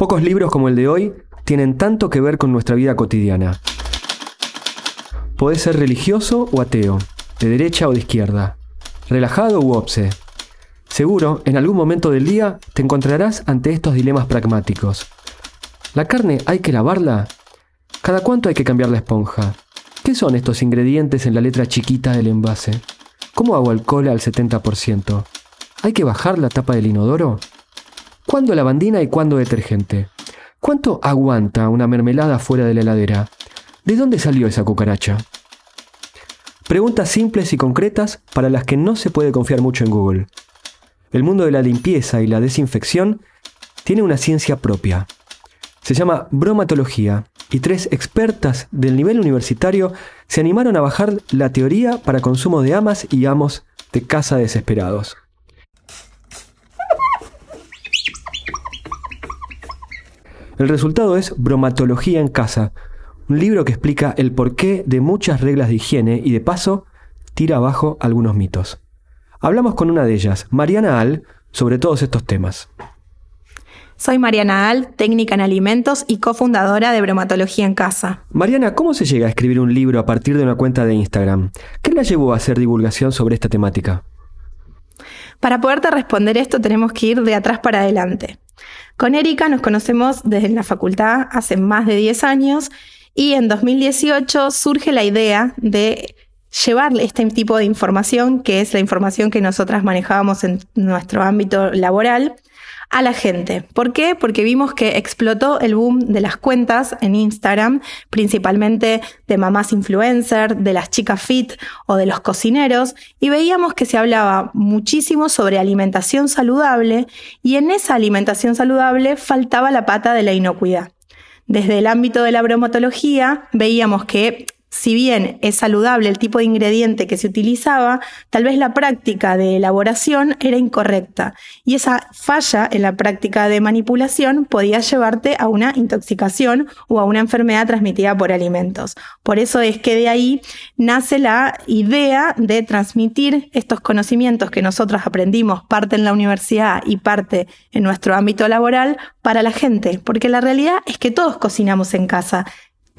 Pocos libros como el de hoy tienen tanto que ver con nuestra vida cotidiana. Podés ser religioso o ateo, de derecha o de izquierda, relajado u obse. Seguro, en algún momento del día te encontrarás ante estos dilemas pragmáticos. ¿La carne hay que lavarla? ¿Cada cuánto hay que cambiar la esponja? ¿Qué son estos ingredientes en la letra chiquita del envase? ¿Cómo hago alcohol al 70%? ¿Hay que bajar la tapa del inodoro? ¿Cuándo lavandina y cuándo detergente? ¿Cuánto aguanta una mermelada fuera de la heladera? ¿De dónde salió esa cucaracha? Preguntas simples y concretas para las que no se puede confiar mucho en Google. El mundo de la limpieza y la desinfección tiene una ciencia propia. Se llama bromatología y tres expertas del nivel universitario se animaron a bajar la teoría para consumo de amas y amos de casa desesperados. El resultado es Bromatología en casa, un libro que explica el porqué de muchas reglas de higiene y de paso tira abajo algunos mitos. Hablamos con una de ellas, Mariana Al, sobre todos estos temas. Soy Mariana Al, técnica en alimentos y cofundadora de Bromatología en Casa. Mariana, ¿cómo se llega a escribir un libro a partir de una cuenta de Instagram? ¿Qué la llevó a hacer divulgación sobre esta temática? Para poderte responder esto tenemos que ir de atrás para adelante. Con Erika nos conocemos desde la facultad hace más de 10 años y en 2018 surge la idea de llevar este tipo de información, que es la información que nosotras manejábamos en nuestro ámbito laboral, a la gente. ¿Por qué? Porque vimos que explotó el boom de las cuentas en Instagram, principalmente de mamás influencer, de las chicas fit o de los cocineros, y veíamos que se hablaba muchísimo sobre alimentación saludable y en esa alimentación saludable faltaba la pata de la inocuidad. Desde el ámbito de la bromatología veíamos que si bien es saludable el tipo de ingrediente que se utilizaba, tal vez la práctica de elaboración era incorrecta y esa falla en la práctica de manipulación podía llevarte a una intoxicación o a una enfermedad transmitida por alimentos. Por eso es que de ahí nace la idea de transmitir estos conocimientos que nosotros aprendimos parte en la universidad y parte en nuestro ámbito laboral para la gente, porque la realidad es que todos cocinamos en casa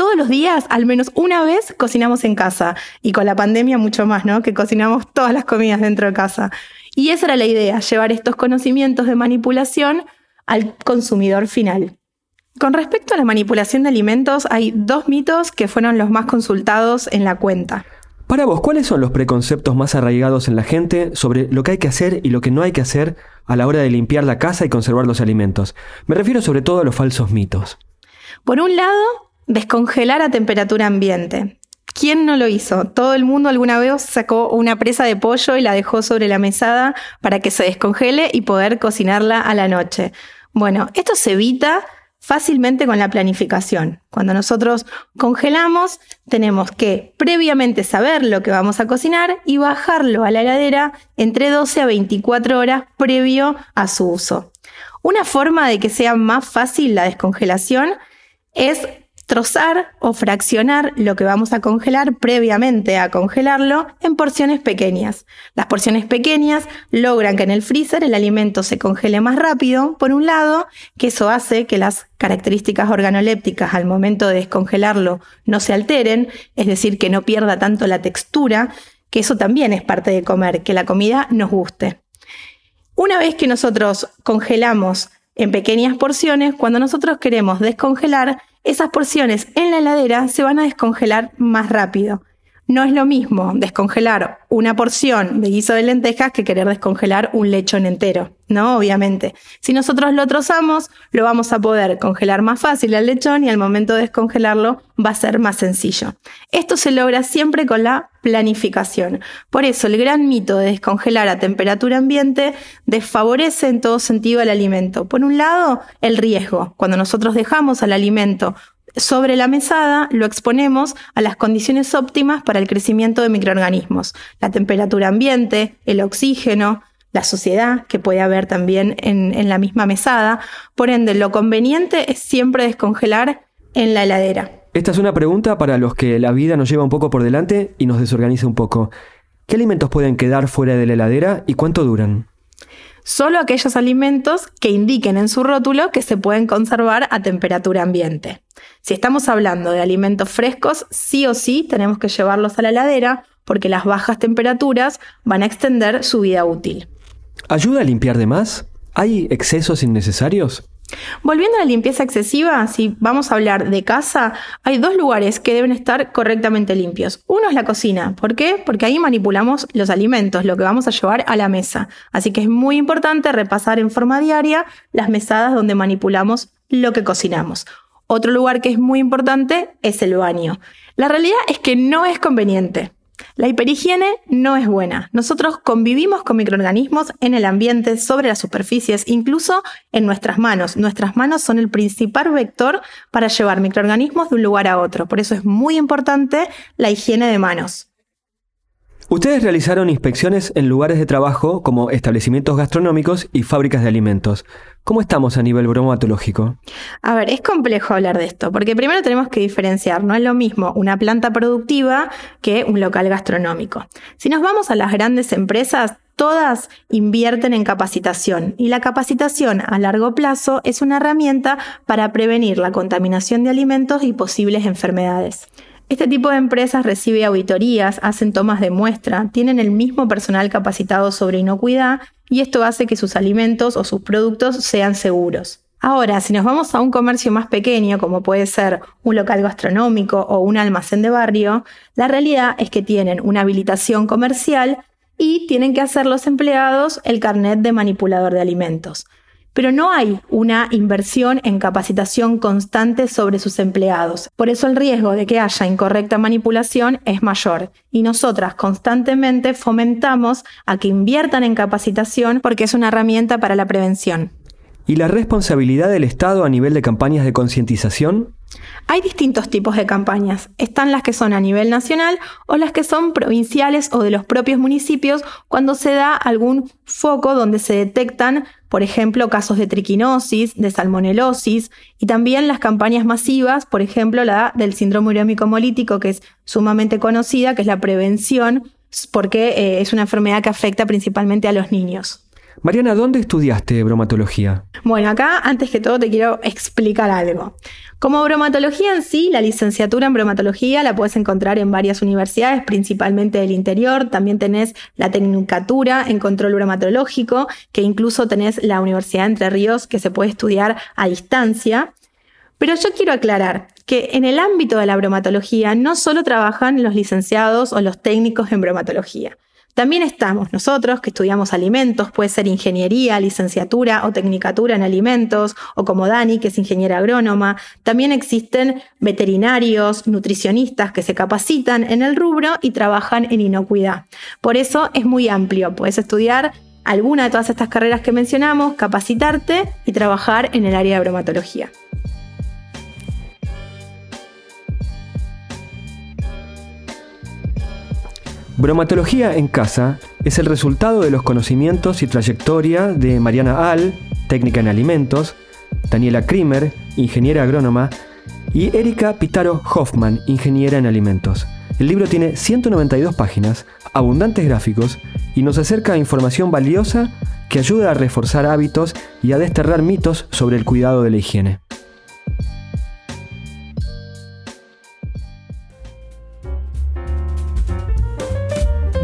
todos los días, al menos una vez, cocinamos en casa. Y con la pandemia mucho más, ¿no? Que cocinamos todas las comidas dentro de casa. Y esa era la idea, llevar estos conocimientos de manipulación al consumidor final. Con respecto a la manipulación de alimentos, hay dos mitos que fueron los más consultados en la cuenta. Para vos, ¿cuáles son los preconceptos más arraigados en la gente sobre lo que hay que hacer y lo que no hay que hacer a la hora de limpiar la casa y conservar los alimentos? Me refiero sobre todo a los falsos mitos. Por un lado, Descongelar a temperatura ambiente. ¿Quién no lo hizo? Todo el mundo alguna vez sacó una presa de pollo y la dejó sobre la mesada para que se descongele y poder cocinarla a la noche. Bueno, esto se evita fácilmente con la planificación. Cuando nosotros congelamos, tenemos que previamente saber lo que vamos a cocinar y bajarlo a la heladera entre 12 a 24 horas previo a su uso. Una forma de que sea más fácil la descongelación es trozar o fraccionar lo que vamos a congelar previamente a congelarlo en porciones pequeñas. Las porciones pequeñas logran que en el freezer el alimento se congele más rápido, por un lado, que eso hace que las características organolépticas al momento de descongelarlo no se alteren, es decir, que no pierda tanto la textura, que eso también es parte de comer, que la comida nos guste. Una vez que nosotros congelamos en pequeñas porciones, cuando nosotros queremos descongelar, esas porciones en la heladera se van a descongelar más rápido. No es lo mismo descongelar una porción de guiso de lentejas que querer descongelar un lechón entero, ¿no? Obviamente. Si nosotros lo trozamos, lo vamos a poder congelar más fácil al lechón y al momento de descongelarlo va a ser más sencillo. Esto se logra siempre con la planificación. Por eso el gran mito de descongelar a temperatura ambiente desfavorece en todo sentido al alimento. Por un lado, el riesgo. Cuando nosotros dejamos al alimento sobre la mesada lo exponemos a las condiciones óptimas para el crecimiento de microorganismos, la temperatura ambiente, el oxígeno, la suciedad que puede haber también en, en la misma mesada. Por ende, lo conveniente es siempre descongelar en la heladera. Esta es una pregunta para los que la vida nos lleva un poco por delante y nos desorganiza un poco. ¿Qué alimentos pueden quedar fuera de la heladera y cuánto duran? Solo aquellos alimentos que indiquen en su rótulo que se pueden conservar a temperatura ambiente. Si estamos hablando de alimentos frescos, sí o sí tenemos que llevarlos a la heladera porque las bajas temperaturas van a extender su vida útil. ¿Ayuda a limpiar de más? ¿Hay excesos innecesarios? Volviendo a la limpieza excesiva, si vamos a hablar de casa, hay dos lugares que deben estar correctamente limpios. Uno es la cocina. ¿Por qué? Porque ahí manipulamos los alimentos, lo que vamos a llevar a la mesa. Así que es muy importante repasar en forma diaria las mesadas donde manipulamos lo que cocinamos. Otro lugar que es muy importante es el baño. La realidad es que no es conveniente. La hiperhigiene no es buena. Nosotros convivimos con microorganismos en el ambiente, sobre las superficies, incluso en nuestras manos. Nuestras manos son el principal vector para llevar microorganismos de un lugar a otro. Por eso es muy importante la higiene de manos. Ustedes realizaron inspecciones en lugares de trabajo como establecimientos gastronómicos y fábricas de alimentos. ¿Cómo estamos a nivel bromatológico? A ver, es complejo hablar de esto, porque primero tenemos que diferenciar, no es lo mismo una planta productiva que un local gastronómico. Si nos vamos a las grandes empresas, todas invierten en capacitación y la capacitación a largo plazo es una herramienta para prevenir la contaminación de alimentos y posibles enfermedades. Este tipo de empresas recibe auditorías, hacen tomas de muestra, tienen el mismo personal capacitado sobre inocuidad y esto hace que sus alimentos o sus productos sean seguros. Ahora, si nos vamos a un comercio más pequeño, como puede ser un local gastronómico o un almacén de barrio, la realidad es que tienen una habilitación comercial y tienen que hacer los empleados el carnet de manipulador de alimentos pero no hay una inversión en capacitación constante sobre sus empleados. Por eso el riesgo de que haya incorrecta manipulación es mayor y nosotras constantemente fomentamos a que inviertan en capacitación porque es una herramienta para la prevención. ¿Y la responsabilidad del Estado a nivel de campañas de concientización? Hay distintos tipos de campañas. Están las que son a nivel nacional o las que son provinciales o de los propios municipios cuando se da algún foco donde se detectan, por ejemplo, casos de triquinosis, de salmonelosis y también las campañas masivas, por ejemplo, la del síndrome urémico hemolítico, que es sumamente conocida, que es la prevención porque eh, es una enfermedad que afecta principalmente a los niños. Mariana, ¿dónde estudiaste bromatología? Bueno, acá antes que todo te quiero explicar algo. Como bromatología en sí, la licenciatura en bromatología la puedes encontrar en varias universidades, principalmente del interior. También tenés la tecnicatura en control bromatológico, que incluso tenés la Universidad de Entre Ríos, que se puede estudiar a distancia. Pero yo quiero aclarar que en el ámbito de la bromatología no solo trabajan los licenciados o los técnicos en bromatología. También estamos nosotros que estudiamos alimentos, puede ser ingeniería, licenciatura o tecnicatura en alimentos, o como Dani, que es ingeniera agrónoma. También existen veterinarios, nutricionistas que se capacitan en el rubro y trabajan en inocuidad. Por eso es muy amplio, puedes estudiar alguna de todas estas carreras que mencionamos, capacitarte y trabajar en el área de bromatología. Bromatología en casa es el resultado de los conocimientos y trayectoria de Mariana Al, técnica en alimentos, Daniela Krimer, ingeniera agrónoma, y Erika Pitaro Hoffman, ingeniera en alimentos. El libro tiene 192 páginas, abundantes gráficos y nos acerca información valiosa que ayuda a reforzar hábitos y a desterrar mitos sobre el cuidado de la higiene.